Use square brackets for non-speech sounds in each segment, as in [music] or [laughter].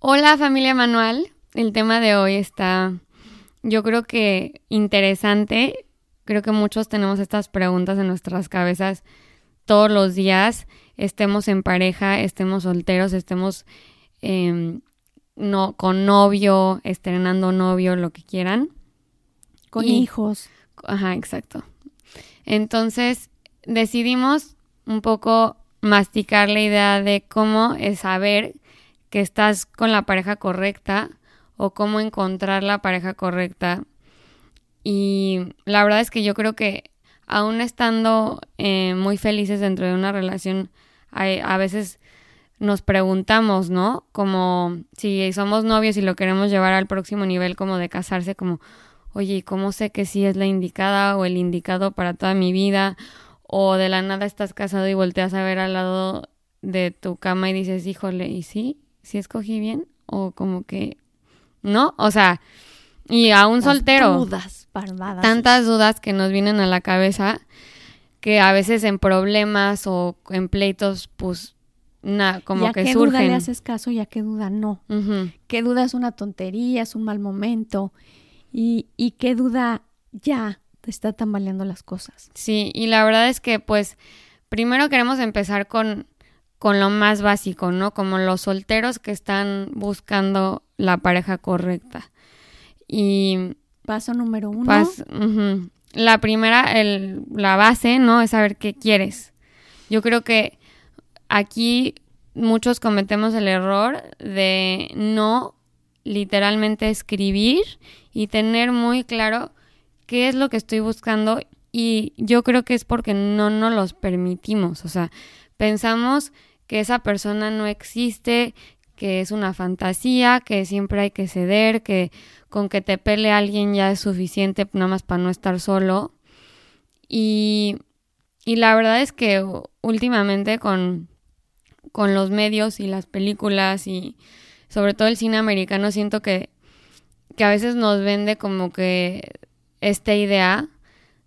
Hola familia Manual, el tema de hoy está yo creo que interesante, creo que muchos tenemos estas preguntas en nuestras cabezas todos los días, estemos en pareja, estemos solteros, estemos em, no, con novio, estrenando novio, lo que quieran. Con Y- hijos. Ajá, exacto. Entonces decidimos un poco masticar la idea de cómo es saber que estás con la pareja correcta o cómo encontrar la pareja correcta. Y la verdad es que yo creo que aún estando eh, muy felices dentro de una relación, hay- a veces nos preguntamos, ¿no? Como si somos novios y lo queremos llevar al próximo nivel como de casarse, como, oye, ¿y cómo sé que sí es la indicada o el indicado para toda mi vida? O de la nada estás casado y volteas a ver al lado de tu cama y dices, híjole, ¿y sí? ¿Sí escogí bien? O como que, ¿no? O sea, y a un Las soltero Dudas, barbadas. tantas dudas que nos vienen a la cabeza que a veces en problemas o en pleitos, pues, na, como ¿Y a que qué duda le haces caso y a qué duda no? ¿Qué duda es una tontería, es un mal momento? ¿Y, y qué duda ya te está tambaleando las cosas? Sí, y la verdad es que, pues, primero queremos empezar con, con lo más básico, ¿no? Como los solteros que están buscando la pareja correcta. Y Paso número uno. La primera, el, la base, ¿no? Es saber qué quieres. Yo creo que aquí muchos cometemos el error de no literalmente escribir y tener muy claro qué es lo que estoy buscando y yo creo que es porque no nos los permitimos, o sea, pensamos que esa persona no existe, que es una fantasía, que siempre hay que ceder, que con que te pele alguien ya es suficiente nada más para no estar solo. Y, y la verdad es que últimamente con, con los medios y las películas y sobre todo el cine americano siento que, que a veces nos vende como que esta idea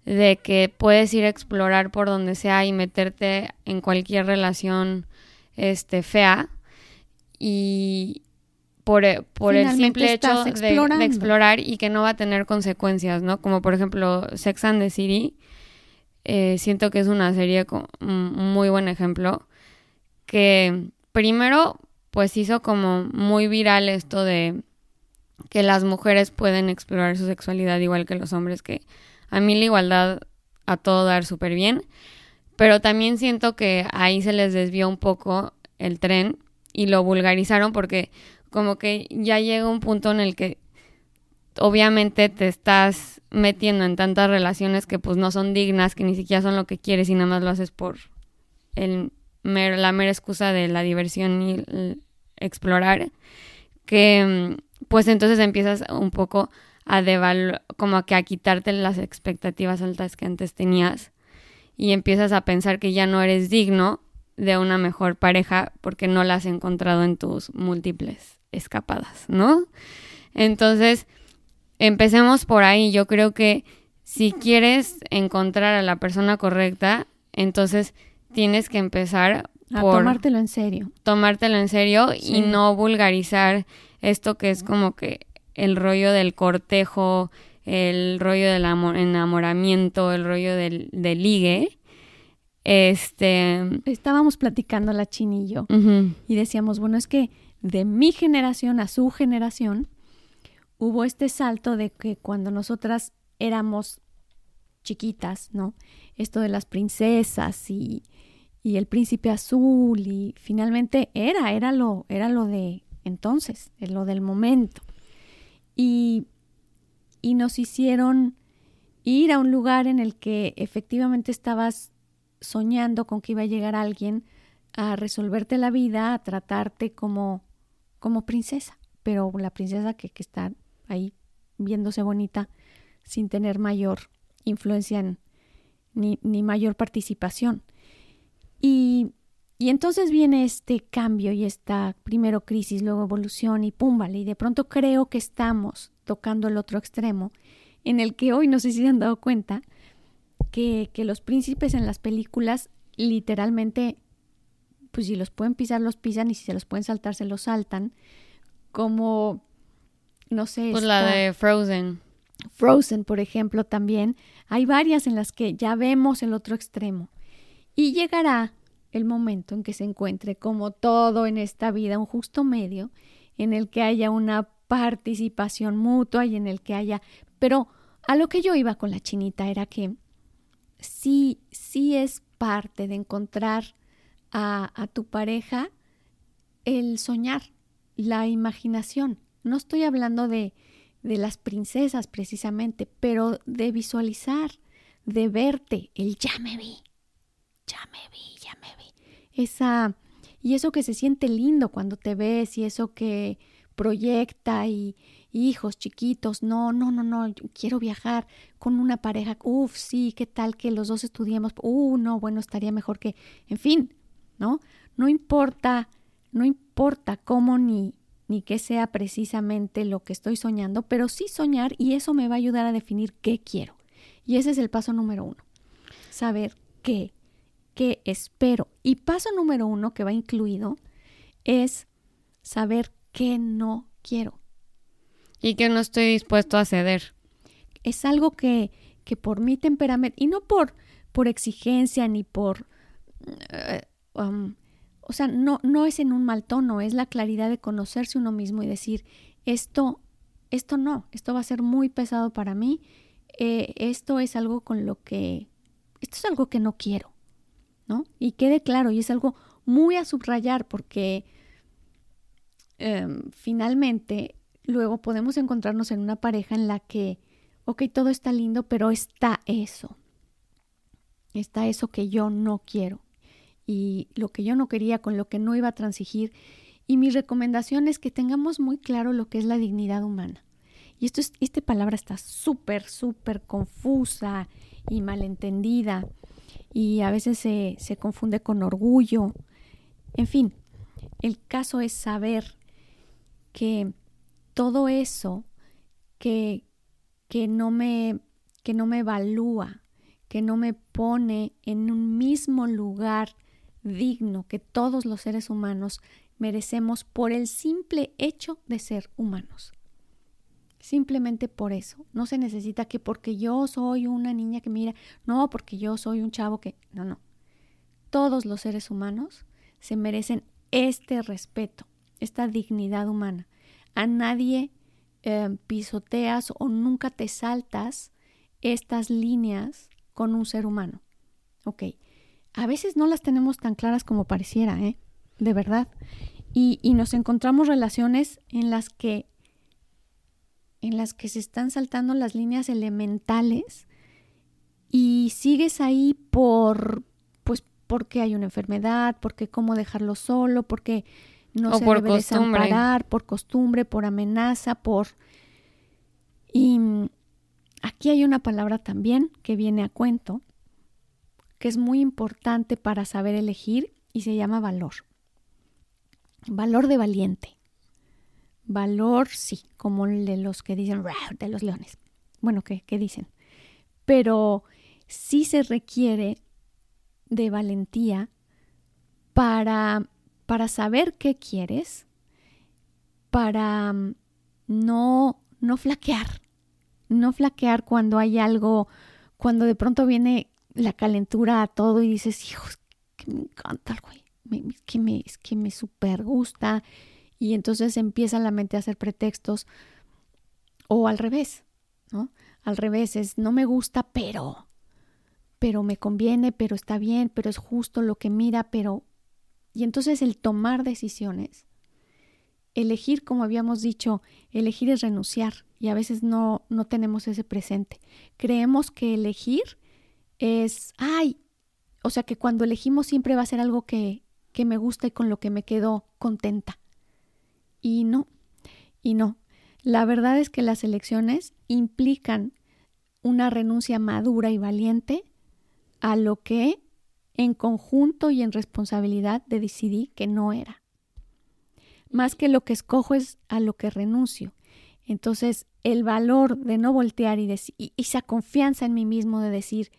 de que puedes ir a explorar por donde sea y meterte en cualquier relación este fea y por, por el simple hecho de- explorar y que no va a tener consecuencias, ¿no? Como por ejemplo Sex and the City, eh, siento que es una serie con un muy buen ejemplo que primero pues hizo como muy viral esto de que las mujeres pueden explorar su sexualidad igual que los hombres, que a mí la igualdad a todo dar súper bien, pero también siento que ahí se les desvió un poco el tren y lo vulgarizaron porque como que ya llega un punto en el que obviamente te estás metiendo en tantas relaciones que pues no son dignas, que ni siquiera son lo que quieres y nada más lo haces por el la mera excusa de la diversión y el explorar, que mm, pues entonces empiezas un poco a devaluar, como que a quitarte las expectativas altas que antes tenías y empiezas a pensar que ya no eres digno de una mejor pareja porque no la has encontrado en tus múltiples escapadas, ¿no? Entonces, empecemos por ahí. Yo creo que si quieres encontrar a la persona correcta, entonces tienes que empezar A por tomártelo en serio. tomártelo en serio Sí. y no vulgarizar esto que es como que el rollo del cortejo, el rollo del amo- enamoramiento, el rollo del, del ligue. Este. Estábamos platicando la Chini y yo y decíamos, bueno, es que de mi generación a su generación hubo este salto de que cuando nosotras éramos chiquitas, ¿no? Esto de las princesas y, y el príncipe azul y finalmente era, era lo, era lo de entonces, es lo del momento. Y, y nos hicieron ir a un lugar en el que efectivamente estabas soñando con que iba a llegar alguien a resolverte la vida, a tratarte como, como princesa, pero la princesa que, que está ahí viéndose bonita sin tener mayor influencia ni, ni, mayor participación. Y, y, entonces viene este cambio y esta primero crisis, luego evolución y púmbale. Y de pronto creo que estamos tocando el otro extremo, en el que hoy no sé si se han dado cuenta que, que los príncipes en las películas literalmente, pues si los pueden pisar, los pisan y si se los pueden saltar, se los saltan. Como, no sé. Pues la de Frozen. Frozen, por ejemplo, también. Hay varias en las que ya vemos el otro extremo. Y llegará el momento en que se encuentre, como todo en esta vida, un justo medio en el que haya una participación mutua y en el que haya... Pero a lo que yo iba con la chinita era que sí, sí es parte de encontrar a, a tu pareja el soñar, la imaginación. No estoy hablando de, de las princesas precisamente, pero de visualizar, de verte, el ya me vi, ya me vi, ya me vi. Esa y eso que se siente lindo cuando te ves y eso que proyecta y, hijos chiquitos, no, no, no, no, quiero viajar con una pareja, uff, sí, qué tal que los dos estudiemos, uh, no, bueno, estaría mejor que, en fin, ¿no? No importa, no importa cómo ni, ni que sea precisamente lo que estoy soñando, pero sí soñar y eso me va a ayudar a definir qué quiero. Y ese es el paso número uno, saber qué, qué espero. Y paso número uno que va incluido es saber qué no quiero. Y que no estoy dispuesto a ceder. Es algo que, que por mi temperamento, y no por, por exigencia ni por eh, um, o sea, no, no es en un mal tono, es la claridad de conocerse uno mismo y decir, esto, esto no, esto va a ser muy pesado para mí, eh, esto es algo con lo que, esto es algo que no quiero, ¿no? Y quede claro, y es algo muy a subrayar porque em, finalmente luego podemos encontrarnos en una pareja en la que, ok, todo está lindo, pero está eso, está eso que yo no quiero y lo que yo no quería, con lo que no iba a transigir. Y mi recomendación es que tengamos muy claro lo que es la dignidad humana. Y esto es, esta palabra está súper, súper confusa y malentendida y a veces se, se confunde con orgullo. En fin, el caso es saber que todo eso que, que, no me, que no me evalúa, que no me pone en un mismo lugar digno que todos los seres humanos merecemos por el simple hecho de ser humanos. Simplemente por eso. No se necesita que porque yo soy una niña que mira, no, porque yo soy un chavo que... No, no. Todos los seres humanos se merecen este respeto, esta dignidad humana. A nadie eh, pisoteas o nunca te saltas estas líneas con un ser humano. Ok, a veces no las tenemos tan claras como pareciera, ¿eh? De verdad. Y, y nos encontramos relaciones en las que en las que se están saltando las líneas elementales y sigues ahí por pues porque hay una enfermedad, porque cómo dejarlo solo, porque no se debe desamparar, por costumbre, por amenaza, por y aquí hay una palabra también que viene a cuento que es muy importante para saber elegir y se llama valor. Valor de valiente. Valor, sí, como el de los que dicen, de los leones. Bueno, ¿qué, qué dicen? Pero sí se requiere de valentía para, para saber qué quieres, para mm, no, no flaquear, no flaquear cuando hay algo, cuando de pronto viene la calentura a todo y dices, hijos, que me encanta el güey, que me, es que me super gusta. Y entonces empieza la mente a hacer pretextos. O al revés, ¿no? Al revés es, no me gusta, pero, pero me conviene, pero está bien, pero es justo lo que mira, pero... Y entonces el tomar decisiones, elegir, como habíamos dicho, elegir es renunciar y a veces no, no tenemos ese presente. Creemos que elegir es, ay, o sea que cuando elegimos siempre va a ser algo que, que me gusta y con lo que me quedo contenta. Y no, y no. La verdad es que las elecciones implican una renuncia madura y valiente a lo que en conjunto y en responsabilidad de decidí que no era. Más que lo que escojo es a lo que renuncio. Entonces, el valor de no voltear y, y, esa confianza en mí mismo de decir,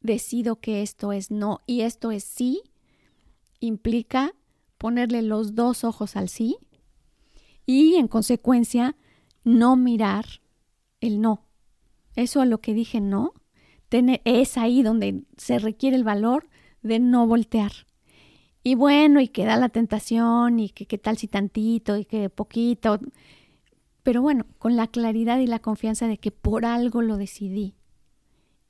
decido que esto es no y esto es sí, implica ponerle los dos ojos al sí y en consecuencia no mirar el no. Eso a lo que dije no, es ahí donde se requiere el valor de no voltear. Y bueno, y que da la tentación, y que qué tal si tantito, y que poquito. Pero bueno, con la claridad y la confianza de que por algo lo decidí.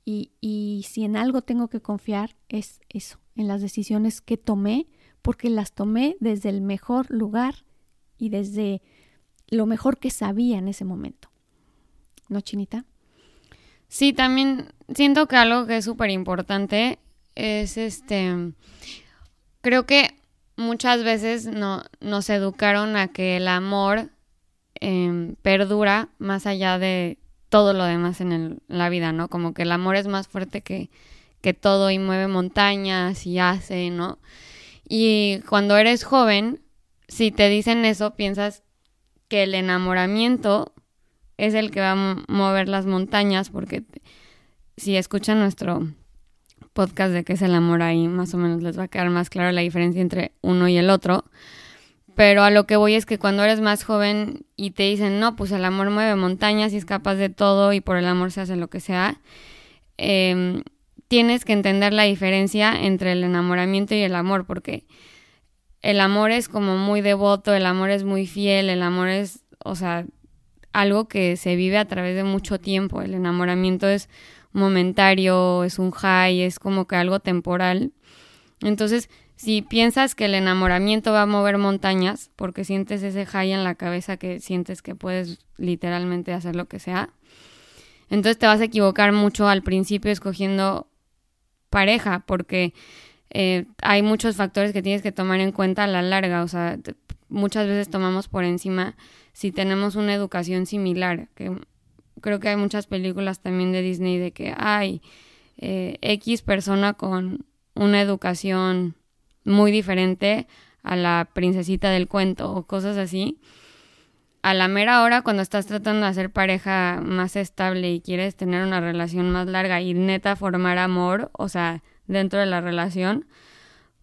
Y, y si en algo tengo que confiar, es eso, en las decisiones que tomé, porque las tomé desde el mejor lugar y desde lo mejor que sabía en ese momento. ¿No, Chinita? Sí, también siento que algo que es súper importante es este, creo que muchas veces no, nos educaron a que el amor em, perdura más allá de todo lo demás en, la vida, ¿no? Como que el amor es más fuerte que, que todo y mueve montañas y hace, ¿no? Y cuando eres joven, si te dicen eso, piensas que el enamoramiento es el que va a mover las montañas, porque si escuchan nuestro podcast de qué es el amor ahí, más o menos les va a quedar más claro la diferencia entre uno y el otro. Pero a lo que voy es que cuando eres más joven y te dicen, no, pues el amor mueve montañas y es capaz de todo y por el amor se hace lo que sea, em, tienes que entender la diferencia entre el enamoramiento y el amor, porque el amor es como muy devoto, el amor es muy fiel, el amor es, o sea, algo que se vive a través de mucho tiempo. El enamoramiento es momentario, es un high, es como que algo temporal. Entonces, si piensas que el enamoramiento va a mover montañas, porque sientes ese high en la cabeza que sientes que puedes literalmente hacer lo que sea, entonces te vas a equivocar mucho al principio escogiendo pareja, porque eh, hay muchos factores que tienes que tomar en cuenta a la larga. O sea, muchas veces tomamos por encima si tenemos una educación similar, que creo que hay muchas películas también de Disney de que hay eh, X persona con una educación muy diferente a la princesita del cuento o cosas así. A la mera hora, cuando estás tratando de hacer pareja más estable y quieres tener una relación más larga y neta formar amor, o sea, dentro de la relación,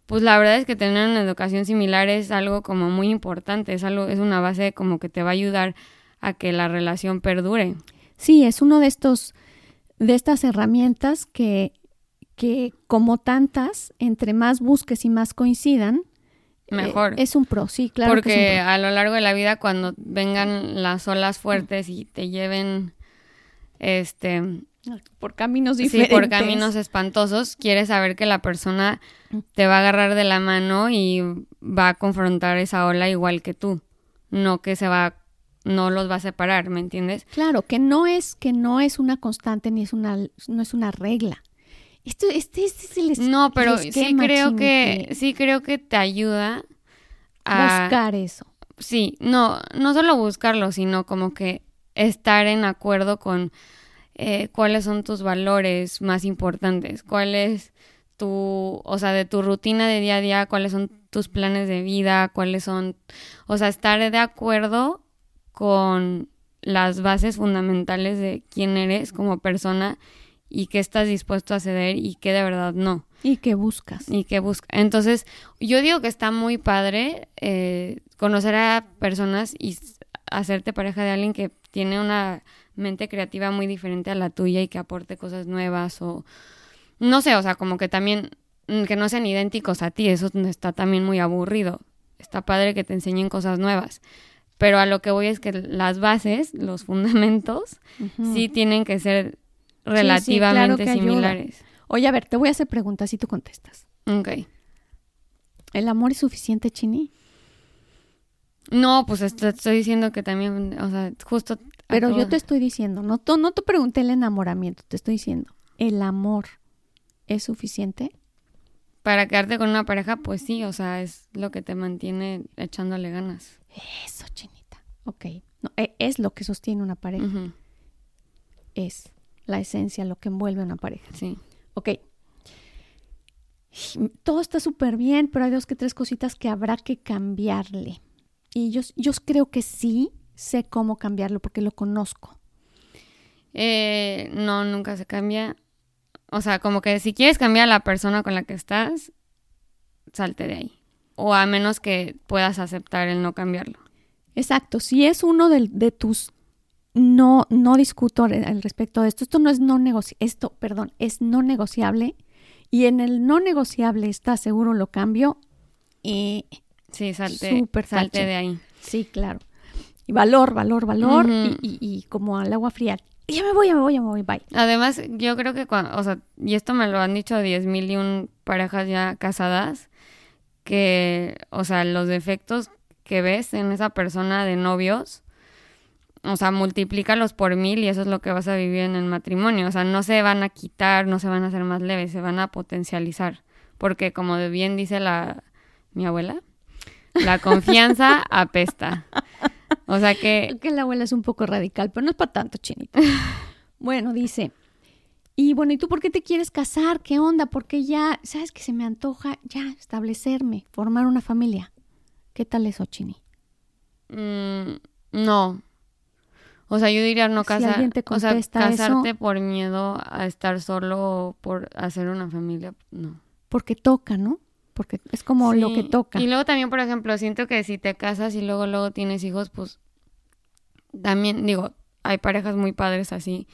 pues la verdad es que tener una educación similar es algo como muy importante, es algo, es una base como que te va a ayudar a que la relación perdure. Sí, es uno de estos, de estas herramientas que, que como tantas, entre más busques y más coincidan, eh, mejor. es un pro, sí, claro. Porque a lo largo de la vida, cuando vengan las olas fuertes y te lleven, este, por caminos diferentes. Sí, por caminos espantosos. Quieres saber que la persona te va a agarrar de la mano y va a confrontar esa ola igual que tú. No que se va, no los va a separar, ¿me entiendes? Claro, que no es, que no es una constante ni es una, no es una regla. Esto, este, este es el No, pero sí creo que, sí creo que te ayuda a buscar eso. Sí, no, no solo buscarlo, sino como que estar en acuerdo con eh, cuáles son tus valores más importantes, cuál es tu, o sea, de tu rutina de día a día, cuáles son tus planes de vida, cuáles son, o sea, estar de acuerdo con las bases fundamentales de quién eres como persona y qué estás dispuesto a ceder y qué de verdad no. Y qué buscas. Y qué buscas. Entonces, yo digo que está muy padre eh, conocer a personas y hacerte pareja de alguien que tiene una mente creativa muy diferente a la tuya y que aporte cosas nuevas o no sé, o sea, como que también mm, que no sean idénticos a ti, eso está también muy aburrido. Está padre que te enseñen cosas nuevas. Pero a lo que voy es que las bases, los fundamentos, sí tienen que ser relativamente similares. Oye, a ver, te voy a hacer preguntas y tú contestas. Ok. ¿El amor es suficiente, Chini? No, pues estoy diciendo que también, o sea, justo pero yo te estoy diciendo, no, no te pregunté el enamoramiento, te estoy diciendo, ¿el amor es suficiente? Para quedarte con una pareja, pues sí, o sea, es lo que te mantiene echándole ganas. Eso, chinita. Ok. No, e- es lo que sostiene una pareja. Es la esencia, lo que envuelve a una pareja. Sí. Ok. Todo está súper bien, pero hay dos que tres cositas que habrá que cambiarle. Y yo, yo creo que sí sé cómo cambiarlo porque lo conozco. Eh, no, nunca se cambia. O sea, como que si quieres cambiar a la persona con la que estás, salte de ahí. O a menos que puedas aceptar el no cambiarlo. Exacto. Si es uno de, de tus no, no discuto al respecto de esto. Esto no es no negoci esto, perdón, es no negociable. Y en el no negociable está seguro lo cambio. Y Sí, salte, Súper salte tache. de ahí. sí, claro. Y valor, valor, valor. Y, y- y como al agua fría. Ya me voy, ya me voy, ya me voy, bye. Además, yo creo que cuando, o sea, y esto me lo han dicho diez mil y un parejas ya casadas, que, o sea, los defectos que ves en esa persona de novios, o sea, multiplícalos por mil y eso es lo que vas a vivir en el matrimonio. O sea, no se van a quitar, no se van a hacer más leves, se van a potencializar. Porque como bien dice la mi abuela, la confianza [laughs] apesta. O sea que Que la abuela es un poco radical, pero no es para tanto, chinita. [laughs] bueno, dice. Y bueno, ¿y tú por qué te quieres casar? ¿Qué onda? Porque ya, ¿sabes que se me antoja ya establecerme, formar una familia? ¿Qué tal eso, Chini? Mm, no. O sea, yo diría no casar, o sea, eso- casarte por miedo a estar solo o por hacer una familia, no. Porque toca, ¿no? Porque es como lo que toca. Y luego también, por ejemplo, siento que si te casas y luego luego tienes hijos, pues también digo, hay parejas muy padres así,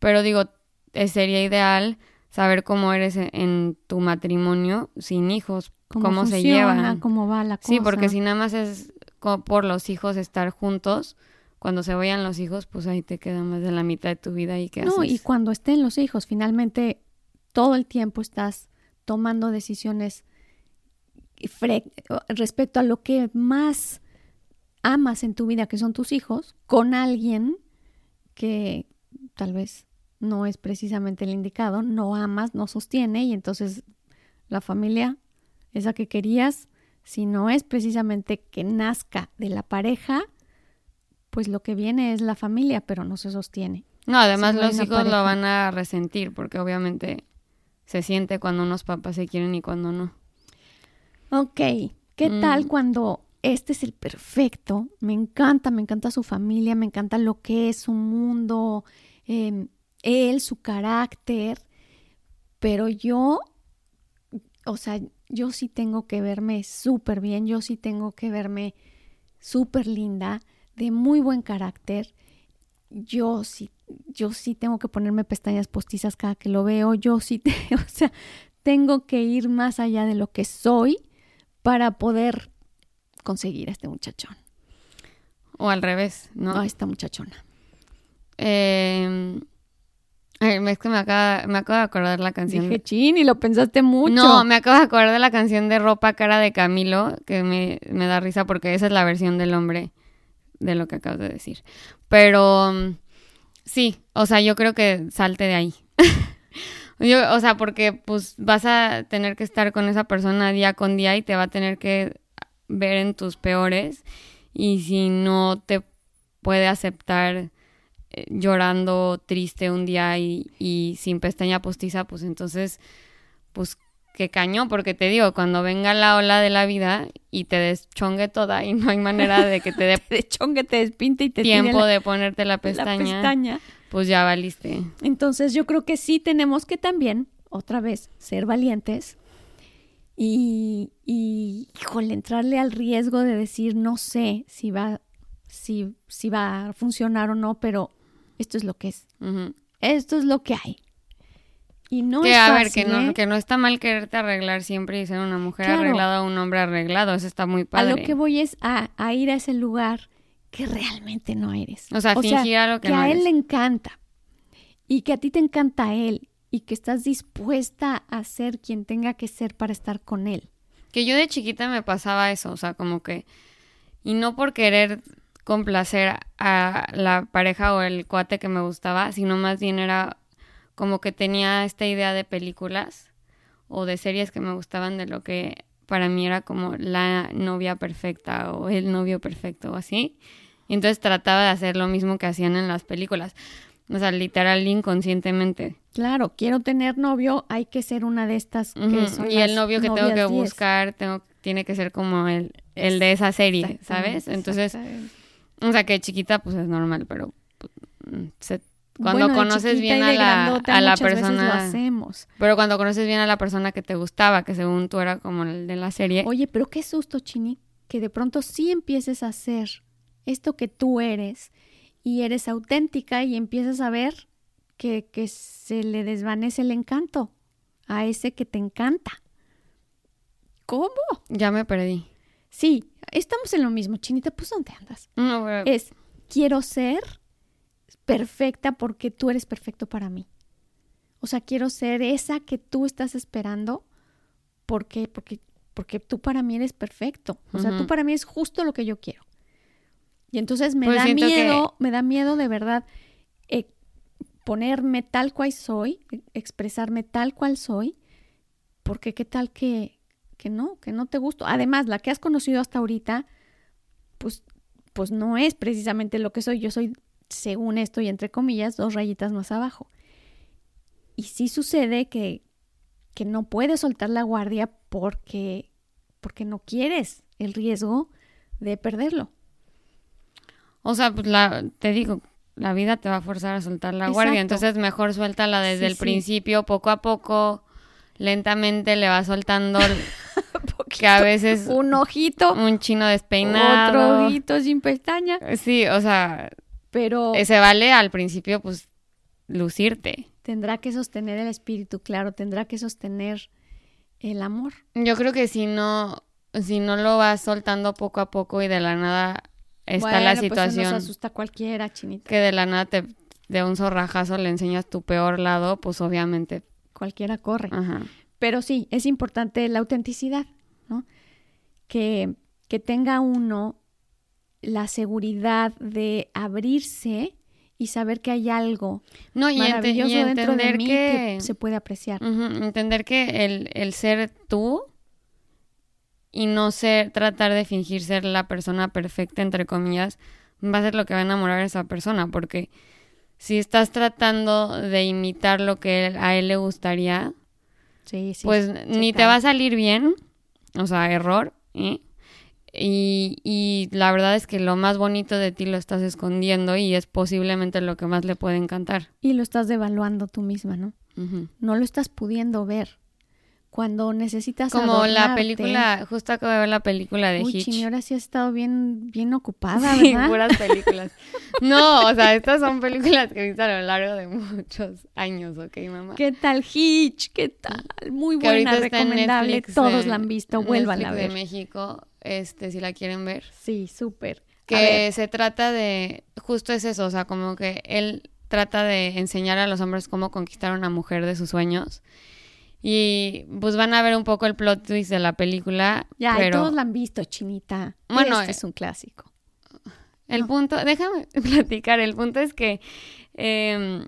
pero digo, eh, sería ideal saber cómo eres en, en tu matrimonio sin hijos, cómo, se funciona, llevan. cómo va la cosa. Sí, porque si nada más es por los hijos estar juntos, cuando se vayan los hijos, pues ahí te queda más de la mitad de tu vida y qué No, haces. y cuando estén los hijos, finalmente todo el tiempo estás tomando decisiones respecto a lo que más amas en tu vida, que son tus hijos, con alguien que tal vez no es precisamente el indicado, no amas, no sostiene, y entonces la familia, esa que querías, si no es precisamente que nazca de la pareja, pues lo que viene es la familia, pero no se sostiene. No, además si no hay los hijos pareja. lo van a resentir porque obviamente se siente cuando unos papás se quieren y cuando no. Ok, ¿qué Mm. tal cuando este es el perfecto? Me encanta, me encanta su familia, me encanta lo que es su mundo, eh, él, su carácter, pero yo, o sea, yo sí tengo que verme súper bien, yo sí tengo que verme súper linda, de muy buen carácter. Yo sí, yo sí tengo que ponerme pestañas postizas cada que lo veo, yo sí, [laughs] te- o sea, tengo que ir más allá de lo que soy para poder conseguir a este muchachón, O al revés, ¿no? a esta muchachona. Eh, ay, es que me acaba, me acabo de acordar la canción. Dije, chin, y lo pensaste mucho. No, me acabo de acordar de la canción de Ropa Cara de Camilo, que me, me da risa porque esa es la versión del hombre de lo que acabas de decir. Pero mm, sí, o sea, yo creo que salte de ahí. [laughs] Yo, o sea, porque pues vas a tener que estar con esa persona día con día y te va a tener que ver en tus peores. Y si no te puede aceptar eh, llorando triste un día y, y sin pestaña postiza, pues entonces, pues que cañón, porque te digo, cuando venga la ola de la vida y te deschongue toda y no hay manera de que te [laughs] dé de chongue te despinte y te tiempo la- de ponerte la la pestaña, pues ya valiste. Entonces yo creo que sí tenemos que también, otra vez, ser valientes y, y híjole, entrarle al riesgo de decir, no sé si va, si, si va a funcionar o no, pero esto es lo que es. Esto es lo que hay. Y no que es a ver, que no, ¿eh? que no está mal quererte arreglar siempre y ser una mujer Claro. arreglada o un hombre arreglado, eso está muy A padre. lo que voy es a, a ir a ese lugar que realmente no eres. O sea, fingir algo que no a él eres. le encanta y que a ti te encanta a él y que estás dispuesta a ser quien tenga que ser para estar con él. Que yo de chiquita me pasaba eso, o sea, como que... Y no por querer complacer a la pareja o el cuate que me gustaba, sino más bien era como que tenía esta idea de películas o de series que me gustaban de lo que para mí era como la novia perfecta o el novio perfecto o así. Y entonces trataba de hacer lo mismo que hacían en las películas. O sea, literal inconscientemente. Claro, quiero tener novio, hay que ser una de estas que son Y el novio que tengo que 10. buscar tengo, tiene que ser como el, el de esa serie, ¿sabes? Entonces, o sea, que chiquita pues es normal, pero pues, mm, se- cuando Bueno, conoces bien a la, grandota a la veces lo persona, hacemos. pero cuando conoces bien a la persona que te gustaba, que según tú era como el de la serie, Oye, pero qué susto, Chini, que de pronto sí empieces a hacer esto que tú eres y eres auténtica y empiezas a ver que, que se le desvanece el encanto a ese que te encanta. ¿Cómo? ya me perdí. Sí, estamos en lo mismo, Chinita, pues ¿dónde andas? No, pero- Es, quiero ser perfecta porque tú eres perfecto para mí. O sea, quiero ser esa que tú estás esperando porque, porque, porque tú para mí eres perfecto. O sea, tú para mí es justo lo que yo quiero. Y entonces me Pues da que- miedo, me da miedo de verdad eh, ponerme tal cual soy, e- expresarme tal cual soy, porque qué tal que, que no, que no te gusto. Además, la que has conocido hasta ahorita, pues, pues no es precisamente lo que soy. Yo soy, según esto y entre comillas, dos rayitas más abajo. Y sí sucede que, que no puedes soltar la guardia porque, porque no quieres el riesgo de perderlo. O sea, pues la, te digo, la vida te va a forzar a soltar la guardia, entonces mejor suéltala desde Sí, el sí. principio, poco a poco, lentamente le va soltando [laughs] que a veces Un ojito, un chino despeinado. otro ojito sin pestaña, Sí, o sea, pero se vale al principio pues lucirte. tendrá que sostener el espíritu, claro, tendrá que sostener el amor. Yo creo que si no si no lo vas soltando poco a poco y de la nada está bueno, la pues eso situación nos asusta a cualquiera, chinita. que de la nada te de un zorrajazo le enseñas tu peor lado, pues obviamente, Cualquiera corre. ajá. Pero sí, es importante la autenticidad, ¿no? Que, que tenga uno la seguridad de abrirse y saber que hay algo No, y, maravilloso y dentro de mí que, que se puede apreciar. Entender que el, el ser tú y no ser, tratar de fingir ser la persona perfecta, entre comillas, va a ser lo que va a enamorar a esa persona, porque si estás tratando de imitar lo que él- a él le gustaría, Sí, sí. pues sí, ni te va a salir bien, o sea, error, ¿eh? Y, y la verdad es que lo más bonito de ti lo estás escondiendo y es posiblemente lo que más le puede encantar. Y lo estás devaluando tú misma, ¿no? No lo estás pudiendo ver. Cuando necesitas Como la película, justo acabo de ver la película de Uy, Hitch. Chini, ahora sí has estado bien, bien ocupada, Sí, ¿verdad? puras [laughs] películas. No, o sea, estas son películas que he visto a lo largo de muchos años, ¿ok, mamá? ¿Qué tal Hitch? ¿Qué tal? Muy buena, recomendable. Netflix, Todos eh, la han visto, vuelvan a ver. de México, este, si la quieren ver. Sí, súper. Que se trata de, justo es eso, o sea, como que él trata de enseñar a los hombres cómo conquistar a una mujer de sus sueños. Y pues van a ver un poco el plot twist de la película, ya, pero todos la han visto, Chinita. Bueno, este eh, es un clásico. El No. punto, déjame [laughs] platicar, el punto es que em,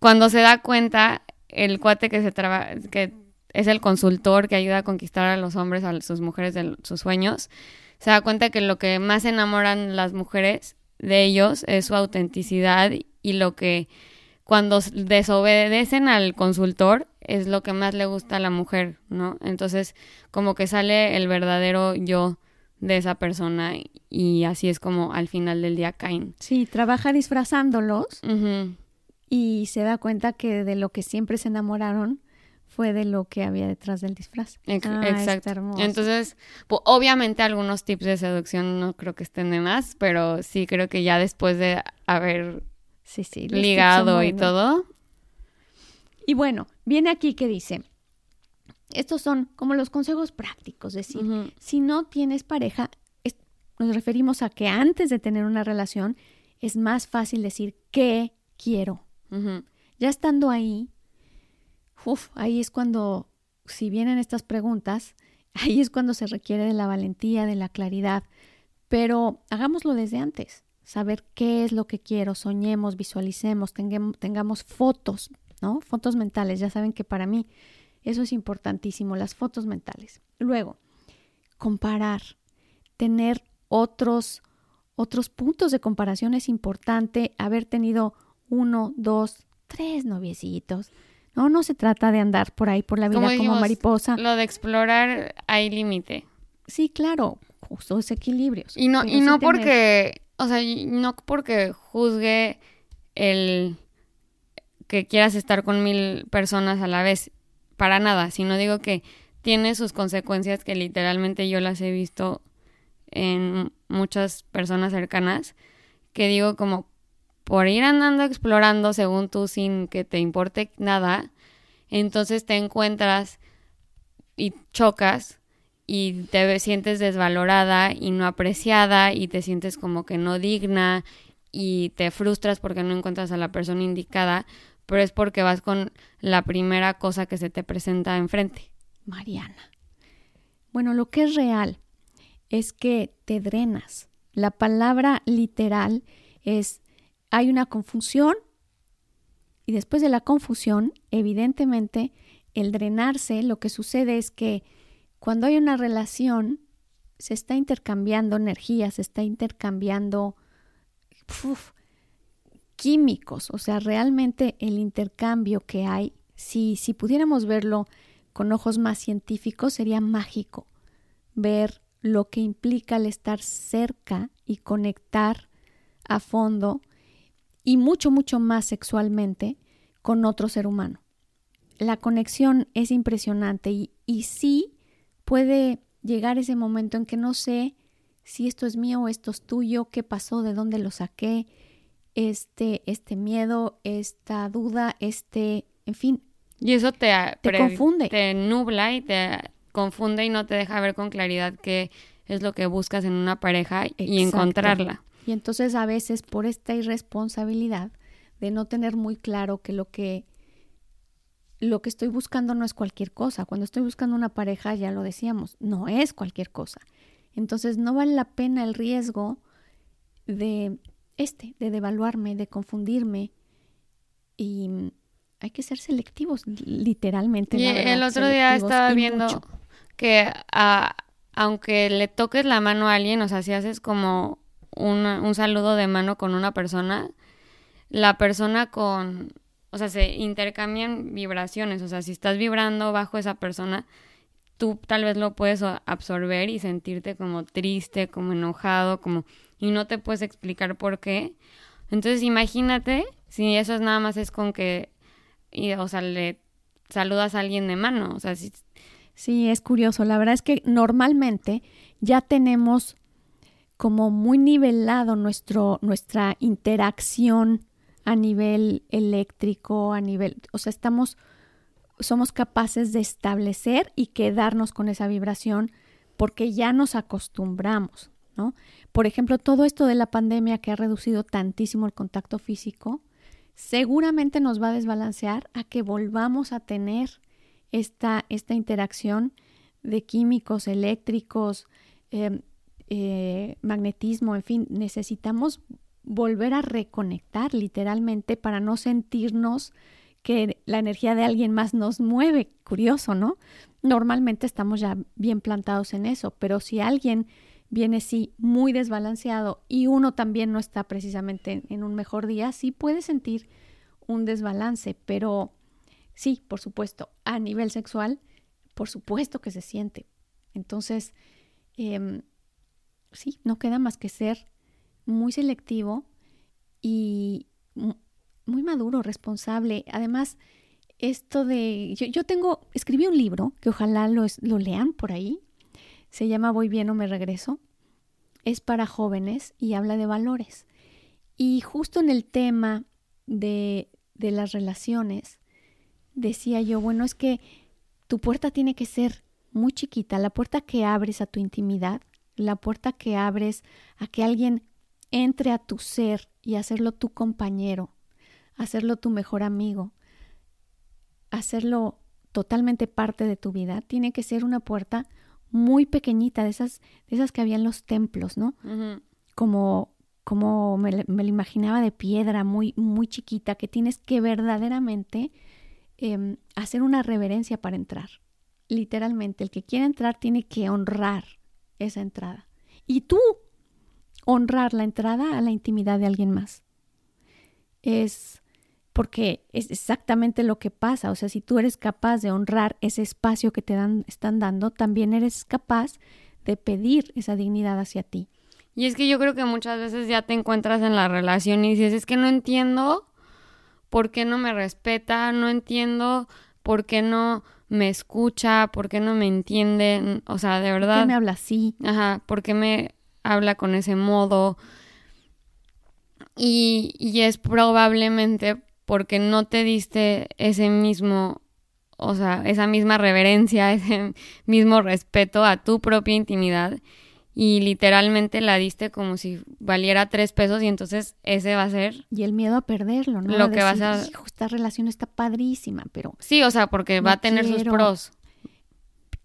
cuando se da cuenta, el cuate que se traba, que es el consultor que ayuda a conquistar a los hombres, a sus mujeres de sus sueños, se da cuenta que lo que más enamoran las mujeres de ellos es su autenticidad y lo que cuando desobedecen al consultor es lo que más le gusta a la mujer, ¿no? Entonces, como que sale el verdadero yo de esa persona y así es como al final del día caen. Sí, trabaja disfrazándolos y se da cuenta que de lo que siempre se enamoraron fue de lo que había detrás del disfraz. Ex- Ah, Exacto. hermoso. Entonces, obviamente algunos tips de seducción no creo que estén de más, pero sí creo que ya después de haber sí, sí, ligado y todo, Y bueno, viene aquí que dice, estos son como los consejos prácticos, es decir, si no tienes pareja, es- nos referimos a que antes de tener una relación es más fácil decir qué quiero. Ya estando ahí, ahí es cuando, si vienen estas preguntas, [laughs] ahí es cuando se requiere de la valentía, de la claridad, pero hagámoslo desde antes, saber qué es lo que quiero, soñemos, visualicemos, tengam- tengamos fotos, ¿no? Fotos mentales, ya saben que para mí Eso es importantísimo, las fotos mentales. Luego, comparar, tener otros, otros puntos de comparación es importante, haber tenido uno, dos, tres noviecitos. No, no se trata de andar por ahí por la vida como, mariposa. Lo de explorar hay límite. Sí, claro, justos equilibrios. Y no, y no porque, o sea, no porque juzgue el que quieras estar con mil personas a la vez, para nada, sino digo que tiene sus consecuencias que literalmente yo las he visto en muchas personas cercanas, que digo como por ir andando explorando según tú sin que te importe nada, entonces te encuentras y chocas y te sientes desvalorada y no apreciada y te sientes como que no digna y te frustras porque no encuentras a la persona indicada, pero es porque vas con la primera cosa que se te presenta enfrente. Mariana. Bueno, lo que es real es que te drenas. La palabra literal es hay una confusión y después de la confusión, evidentemente, el drenarse, lo que sucede es que cuando hay una relación, se está intercambiando energía, se está intercambiando químicos, o sea, realmente el intercambio que hay, si, si pudiéramos verlo con ojos más científicos, sería mágico ver lo que implica el estar cerca y conectar a fondo y mucho, mucho más sexualmente con otro ser humano. La conexión es impresionante y, y sí puede llegar ese momento en que no sé si esto es mío o esto es tuyo, qué pasó, de dónde lo saqué, este, este miedo, esta duda, este, en fin. Y eso te, te confunde. Te nubla y te confunde y no te deja ver con claridad qué es lo que buscas en una pareja y encontrarla. Y entonces a veces por esta irresponsabilidad de no tener muy claro que lo que lo que estoy buscando no es cualquier cosa. Cuando estoy buscando una pareja, ya lo decíamos, no es cualquier cosa. Entonces no vale la pena el riesgo de este, de devaluarme, de confundirme. Y hay que ser selectivos, literalmente. Y el otro día estaba viendo que aunque le toques la mano a alguien, o sea, si haces como un saludo de mano con una persona, la persona con, o sea, se intercambian vibraciones, o sea, si estás vibrando bajo esa persona, tú tal vez lo puedes absorber y sentirte como triste, como enojado, como y no te puedes explicar por qué. Entonces, imagínate si eso es nada más es con que y, o sea, le saludas a alguien de mano, o sea, si Sí, es curioso. La verdad es que normalmente ya tenemos como muy nivelado nuestro, nuestra interacción a nivel eléctrico, a nivel, o sea, estamos, somos capaces de establecer y quedarnos con esa vibración porque ya nos acostumbramos, ¿no? Por ejemplo, todo esto de la pandemia que ha reducido tantísimo el contacto físico, seguramente nos va a desbalancear a que volvamos a tener esta, esta interacción de químicos, eléctricos, eh, eh, magnetismo, en fin, necesitamos volver a reconectar literalmente para no sentirnos que la energía de alguien más nos mueve. Curioso, ¿no? Normalmente estamos ya bien plantados en eso, pero si alguien viene sí muy desbalanceado y uno también no está precisamente en un mejor día, sí puede sentir un desbalance, pero sí, por supuesto, a nivel sexual, por supuesto que se siente. Entonces, eh, sí, no queda más que ser muy selectivo y muy maduro, responsable. Además, esto de, yo, tengo, escribí un libro que ojalá lo, lo lean por ahí, se llama Voy bien o me regreso, es para jóvenes y habla de valores. Y justo en el tema de, de las relaciones, decía yo, bueno, es que tu puerta tiene que ser muy chiquita, la puerta que abres a tu intimidad la puerta que abres a que alguien entre a tu ser y hacerlo tu compañero, hacerlo tu mejor amigo, hacerlo totalmente parte de tu vida, tiene que ser una puerta muy pequeñita, de esas, de esas que había en los templos, ¿no? Como, como me, me, lo imaginaba de piedra, muy, muy chiquita, que tienes que verdaderamente em, hacer una reverencia para entrar. Literalmente, el que quiere entrar tiene que honrar esa entrada. Y tú honrar la entrada a la intimidad de alguien más. Es porque es exactamente lo que pasa. O sea, si tú eres capaz de honrar ese espacio que te dan, están dando, también eres capaz de pedir esa dignidad hacia ti. Y es que yo creo que muchas veces ya te encuentras en la relación y dices, es que no entiendo por qué no me respeta, no entiendo por qué no me escucha, por qué no me entiende, o sea, de verdad. ¿Por qué me habla así? Ajá, por qué me habla con ese modo. Y, y es probablemente porque no te diste ese mismo, o sea, esa misma reverencia, [laughs] ese mismo respeto a tu propia intimidad y literalmente la diste como si valiera tres pesos y entonces ese va a ser... Y el miedo a perderlo, ¿no? Lo que vas a... Hijo, esta relación está padrísima, pero... Sí, o sea, porque va a tener sus pros.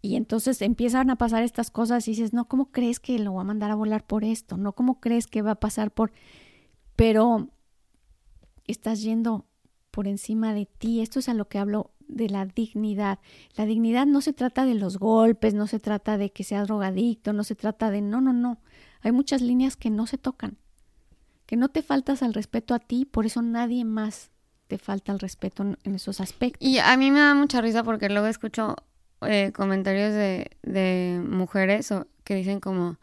Y entonces empiezan a pasar estas cosas y dices, no, ¿cómo crees que lo va a mandar a volar por esto? No, ¿cómo crees que va a pasar por... Pero estás yendo por encima de ti. Esto es a lo que hablo de la dignidad. La dignidad no se trata de los golpes, no se trata de que sea drogadicto, no se trata de... No, no, no. Hay muchas líneas que no se tocan, que no te faltas al respeto a ti, por eso nadie más te falta al respeto en esos aspectos. Y a mí me da mucha risa porque luego escucho eh, comentarios de, mujeres que dicen como,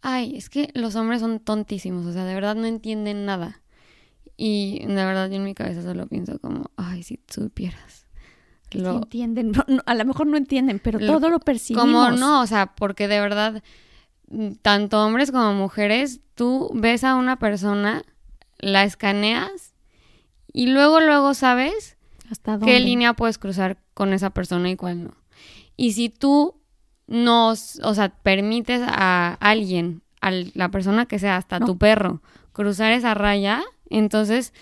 ay, es que los hombres son tontísimos, o sea, de verdad no entienden nada. Y de verdad yo en mi cabeza solo pienso como, ay, si supieras. Lo, entienden, [laughs] a lo mejor no entienden, pero todo lo percibimos. Como no, o sea, porque de verdad, tanto hombres como mujeres, tú ves a una persona, la escaneas y luego, luego sabes ¿Hasta qué línea puedes cruzar con esa persona y cuál no. Y si tú nos, o sea, permites a alguien, a la persona que sea, hasta tu perro, cruzar esa raya, entonces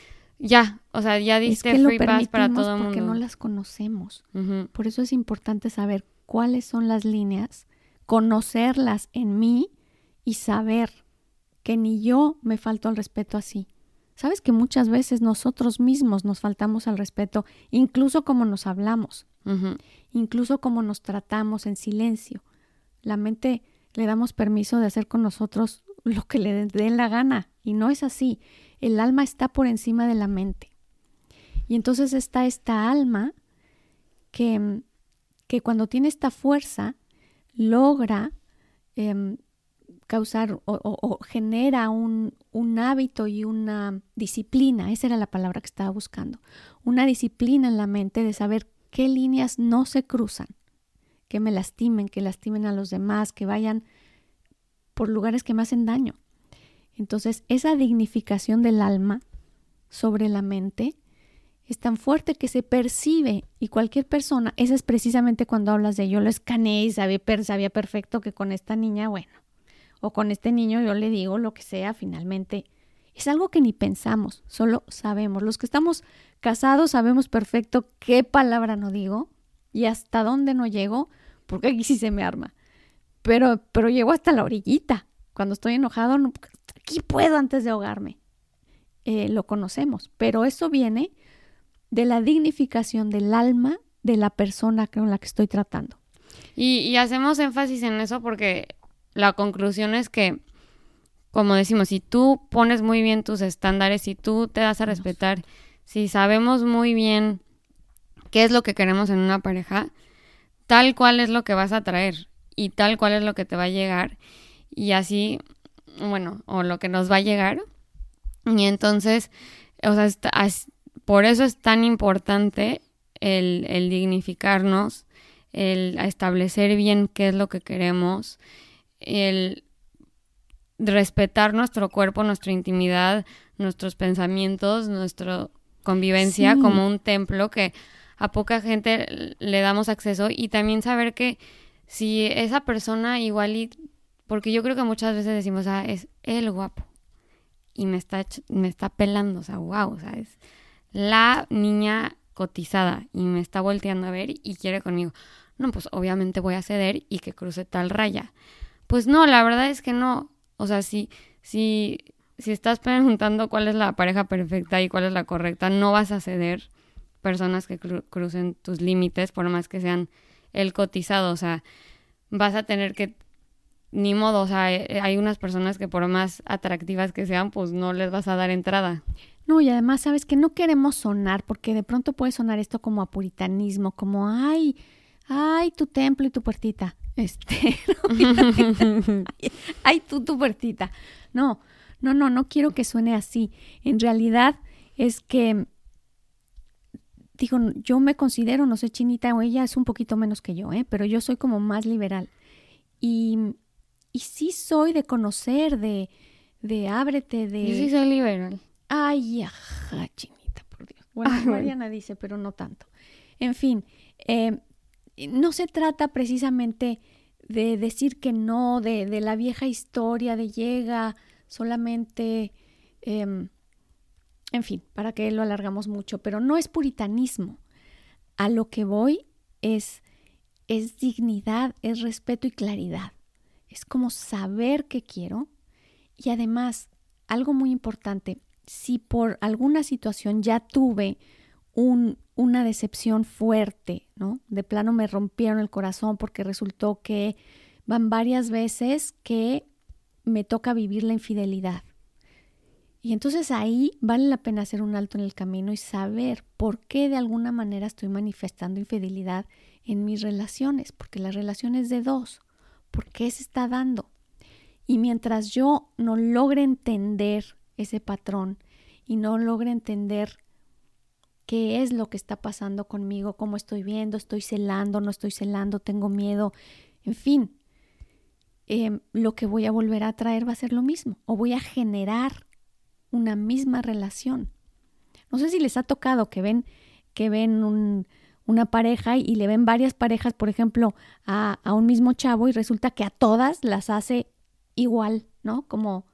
ya, o sea, ya diste free pass para todo el mundo. Porque no las conocemos. Por eso es importante saber cuáles son las líneas, conocerlas en mí y saber que ni yo me falto al respeto así. Sabes que muchas veces nosotros mismos nos faltamos al respeto, incluso como nos hablamos incluso como nos tratamos en silencio. La mente le damos permiso de hacer con nosotros lo que le dé la gana y no es así. El alma está por encima de la mente. Y entonces está esta alma que, que cuando tiene esta fuerza logra em, causar o, o genera un, un, hábito y una disciplina, esa era la palabra que estaba buscando, una disciplina en la mente de saber qué líneas no se cruzan, que me lastimen, que lastimen a los demás, que vayan por lugares que me hacen daño. Entonces, esa dignificación del alma sobre la mente es tan fuerte que se percibe y cualquier persona, esa es precisamente cuando hablas de yo lo escaneé y sabía, sabía perfecto que con esta niña, bueno, o con este niño yo le digo lo que sea, finalmente es algo que ni pensamos, solo sabemos. Los que estamos casados sabemos perfecto qué palabra no digo y hasta dónde no llego, porque aquí sí se me arma. Pero, pero llego hasta la orillita. Cuando estoy enojado, aquí puedo antes de ahogarme. Eh, lo conocemos, pero eso viene de la dignificación del alma de la persona con la que estoy tratando. Y, y hacemos énfasis en eso porque la conclusión es que como decimos, si tú pones muy bien tus estándares, si tú te das a respetar, si sabemos muy bien qué es lo que queremos en una pareja, tal cual es lo que vas a traer y tal cual es lo que te va a llegar y así, bueno, o lo que nos va a llegar. Y entonces, o sea, por eso es tan importante el, el dignificarnos, el establecer bien qué es lo que queremos, el respetar nuestro cuerpo, nuestra intimidad, nuestros pensamientos, nuestra convivencia como un templo que a poca gente le damos acceso y también saber que si esa persona igual y porque yo creo que muchas veces decimos, ah, es el guapo y me está me está pelando, o sea, wow, o sea, es la niña cotizada y me está volteando a ver y quiere conmigo. No, pues obviamente voy a ceder y que cruce tal raya. Pues no, la verdad es que no. O sea, si, si, si estás preguntando cuál es la pareja perfecta y cuál es la correcta, no vas a ceder personas que crucen tus límites, por más que sean el cotizado, o sea, vas a tener que, ni modo, o sea, eh, hay unas personas que por más atractivas que sean, pues no les vas a dar entrada. No, y además, sabes que no queremos sonar, porque de pronto puede sonar esto como a puritanismo, como, ay, ay, tu templo y tu puertita. [laughs] Este, [laughs] ay, tú, tu puertita. No, no, no, no quiero que suene así. En realidad es que, digo, yo me considero, no sé, chinita o ella es un poquito menos que yo, ¿eh? pero yo soy como más liberal. Y, y sí soy de conocer, de, de ábrete, de... Yo sí soy liberal. Ay, ajá, chinita, por Dios. Bueno, Mariana dice, pero no tanto. En fin, eh, no se trata precisamente de decir que no, de, de la vieja historia de llega solamente, em, en fin, para que lo alargamos mucho, pero no es puritanismo. A lo que voy es, es dignidad, es respeto y claridad. Es como saber qué quiero y además, algo muy importante, si por alguna situación ya tuve un, una decepción fuerte, ¿no? De plano me rompieron el corazón porque resultó que van varias veces que me toca vivir la infidelidad. Y entonces ahí vale la pena hacer un alto en el camino y saber por qué de alguna manera estoy manifestando infidelidad en mis relaciones, porque la relación es de dos, ¿por qué se está dando? Y mientras yo no logre entender ese patrón y no logre entender qué es lo que está pasando conmigo, cómo estoy viendo, estoy celando, no estoy celando, tengo miedo, en fin, em, lo que voy a volver a traer va a ser lo mismo o voy a generar una misma relación. No sé si les ha tocado que ven que ven una pareja y, le ven varias parejas, por ejemplo, a, a un mismo chavo y resulta que a todas las hace igual, ¿no? Como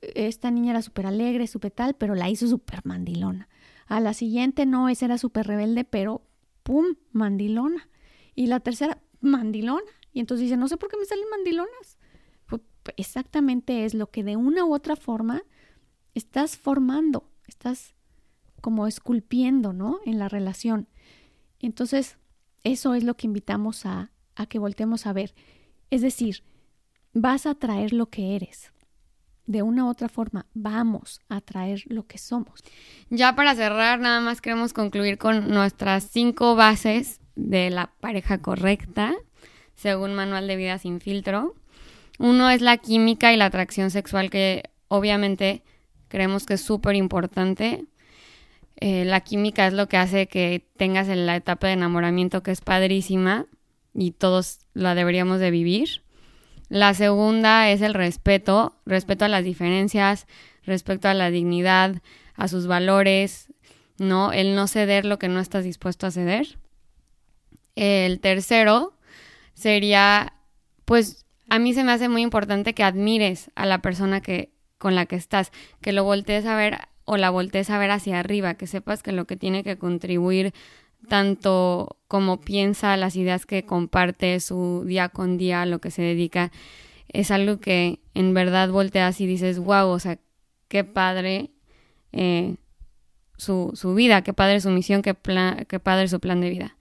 esta niña era súper alegre, súper tal, pero la hizo súper mandilona. A la siguiente no, esa era súper rebelde, pero ¡pum! mandilona. Y la tercera, mandilona. Y entonces dice, no sé por qué me salen mandilonas. Pues exactamente es lo que de una u otra forma estás formando, estás como esculpiendo, ¿no? En la relación. Entonces, eso es lo que invitamos a, que voltemos a ver. Es decir, vas a traer lo que eres de una u otra forma vamos a traer lo que somos. Ya para cerrar, nada más queremos concluir con nuestras cinco bases de la pareja correcta, según Manual de Vida sin filtro. Uno es la química y la atracción sexual, que obviamente creemos que es súper importante. Eh, la química es lo que hace que tengas en la etapa de enamoramiento que es padrísima y todos la deberíamos de vivir. La segunda es el respeto, respeto a las diferencias, respeto a la dignidad, a sus valores, ¿no? El no ceder lo que no estás dispuesto a ceder. El tercero sería, pues a mí se me hace muy importante que admires a la persona que con la que estás, que lo voltees a ver o la voltees a ver hacia arriba, que sepas que lo que tiene que contribuir tanto como piensa, las ideas que comparte, su día con día, lo que se dedica, es algo que en verdad volteas y dices, wow, o sea, qué padre eh, su, su, vida, qué padre su misión, qué, qué padre su plan de vida.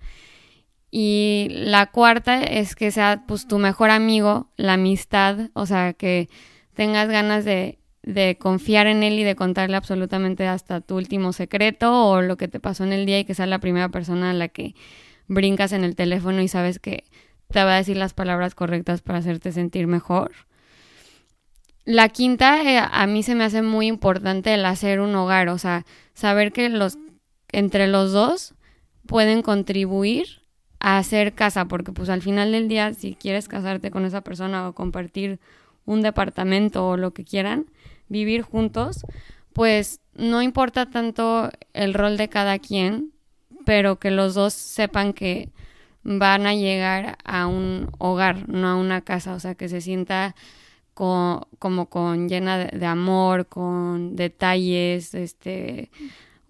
Y la cuarta es que sea pues tu mejor amigo, la amistad, o sea, que tengas ganas de de confiar en él y de contarle absolutamente hasta tu último secreto o lo que te pasó en el día y que sea la primera persona a la que brincas en el teléfono y sabes que te va a decir las palabras correctas para hacerte sentir mejor. La quinta, eh, a mí se me hace muy importante el hacer un hogar, o sea, saber que los entre los dos pueden contribuir a hacer casa, porque pues al final del día, si quieres casarte con esa persona o compartir un departamento o lo que quieran, vivir juntos, pues no importa tanto el rol de cada quien, pero que los dos sepan que van a llegar a un hogar, no a una casa, o sea, que se sienta como con llena de, amor, con detalles, este,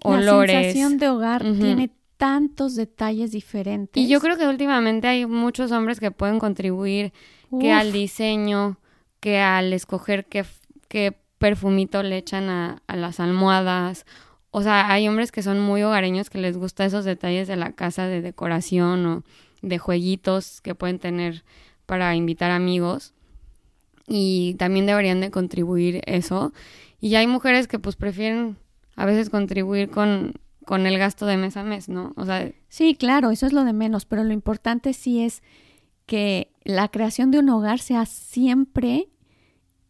olores. La sensación de hogar tiene tantos detalles diferentes. Y yo creo que últimamente hay muchos hombres que pueden contribuir que al diseño, que al escoger qué, qué perfumito le echan a, las almohadas o sea, hay hombres que son muy hogareños que les gusta esos detalles de la casa, de decoración o de jueguitos que pueden tener para invitar amigos. Y también deberían de contribuir eso. Y hay mujeres que pues prefieren a veces contribuir con, con el gasto de mes a mes, ¿no? O sea... Sí, claro, eso es lo de menos, pero lo importante sí es que la creación de un hogar sea siempre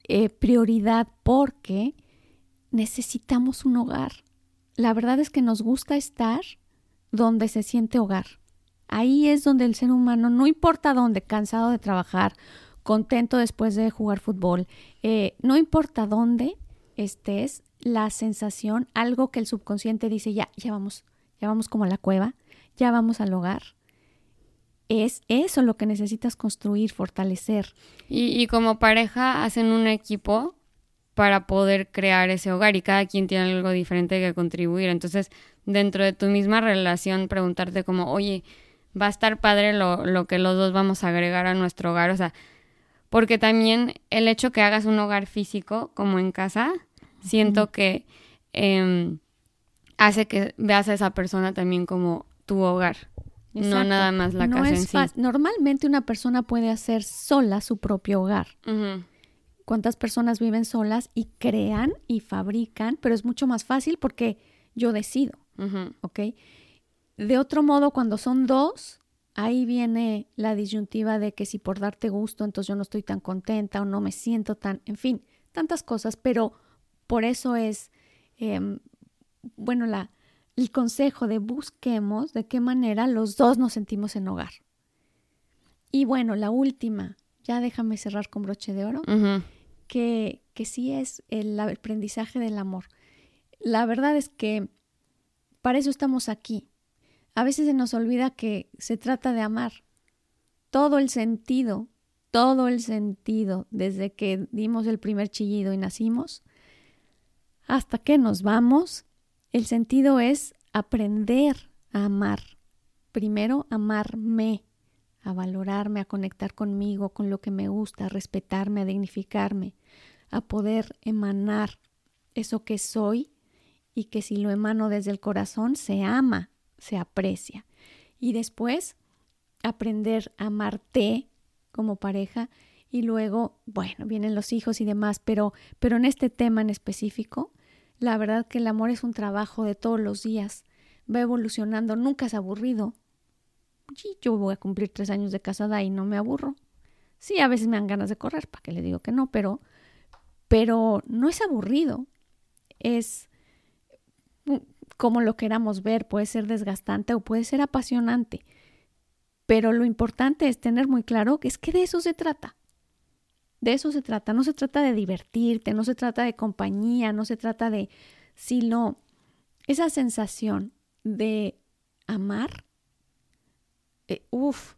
eh, prioridad porque necesitamos un hogar la verdad es que nos gusta estar donde se siente hogar. Ahí es donde el ser humano, no importa dónde, cansado de trabajar, contento después de jugar fútbol, eh, no importa dónde estés, la sensación, algo que el subconsciente dice, ya, ya vamos, ya vamos como a la cueva, ya vamos al hogar. Es eso lo que necesitas construir, fortalecer. Y, y como pareja hacen un equipo para poder crear ese hogar y cada quien tiene algo diferente que contribuir. Entonces, dentro de tu misma relación, preguntarte como, oye, va a estar padre lo, lo que los dos vamos a agregar a nuestro hogar, o sea, porque también el hecho que hagas un hogar físico como en casa, siento que em, hace que veas a esa persona también como tu hogar. No nada más la casa en sí. Normalmente una persona puede hacer sola su propio hogar. Cuántas personas viven solas y crean y fabrican, pero es mucho más fácil porque yo decido, ¿ok? De otro modo, cuando son dos, ahí viene la disyuntiva de que si por darte gusto, entonces yo no estoy tan contenta o no me siento tan, en fin, tantas cosas, pero por eso es, em, bueno, la, el consejo de busquemos de qué manera los dos nos sentimos en hogar. Y bueno, la última, ya déjame cerrar con broche de oro que, que sí es el aprendizaje del amor. La verdad es que para eso estamos aquí. A veces se nos olvida que se trata de amar. Todo el sentido, todo el sentido, desde que dimos el primer chillido y nacimos, hasta que nos vamos, el sentido es aprender a amar. Primero, amarme, a valorarme, a conectar conmigo, con lo que me gusta, a respetarme, a dignificarme, a poder emanar eso que soy y que si lo emano desde el corazón se ama, se aprecia. Y después aprender a amarte como pareja y luego, bueno, vienen los hijos y demás, pero, pero en este tema en específico, la verdad que el amor es un trabajo de todos los días, va evolucionando, nunca es aburrido, yo voy a cumplir tres años de casada y no me aburro. Sí, a veces me dan ganas de correr, para que le digo que no, pero, pero no es aburrido. Es como lo queramos ver, puede ser desgastante o puede ser apasionante. Pero lo importante es tener muy claro que es que de eso se trata. De eso se trata. No se trata de divertirte, no se trata de compañía, no se trata de, sino esa sensación de amar eh, uf,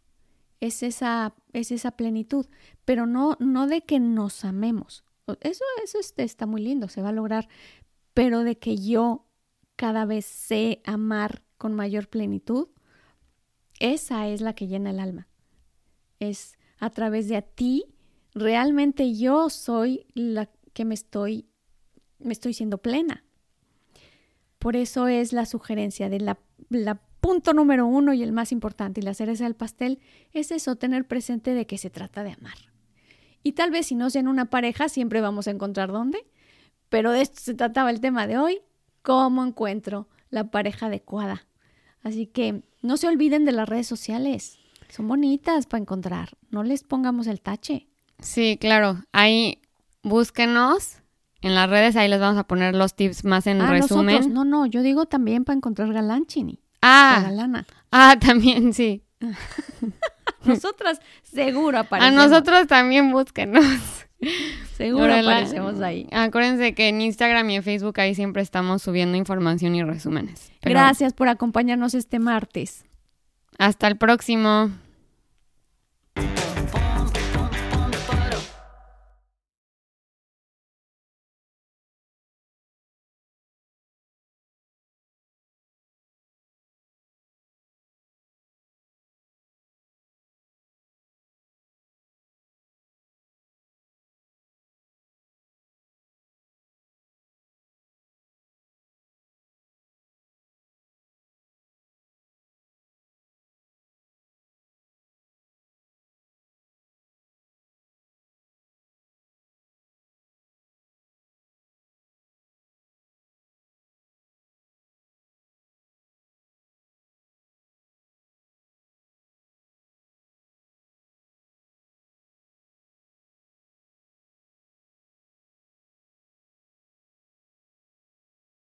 es esa, es esa plenitud, pero no, no de que nos amemos. Eso, eso está muy lindo, se va a lograr, pero de que yo cada vez sé amar con mayor plenitud, esa es la que llena el alma. Es a través de a ti, realmente yo soy la que me estoy, me estoy siendo plena. Por eso es la sugerencia de la, punto número uno y el más importante y la cereza del pastel es eso, tener presente de que se trata de amar. Y tal vez si no sea en una pareja, siempre vamos a encontrar dónde, pero de esto se trataba el tema de hoy, cómo encuentro la pareja adecuada. Así que no se olviden de las redes sociales, son bonitas para encontrar, no les pongamos el tache. Sí, claro, ahí búsquenos en las redes, ahí les vamos a poner los tips más en ah, resumen. no, no, yo digo también para encontrar galán, Chini. Ah, lana. Ah, [laughs] también, sí. [laughs] Nosotras seguro aparecemos. A nosotros también búsquenos. Seguro aparecemos ahí. Acuérdense que en Instagram y en Facebook ahí siempre estamos subiendo información y resúmenes. Gracias por acompañarnos este martes. Hasta el próximo.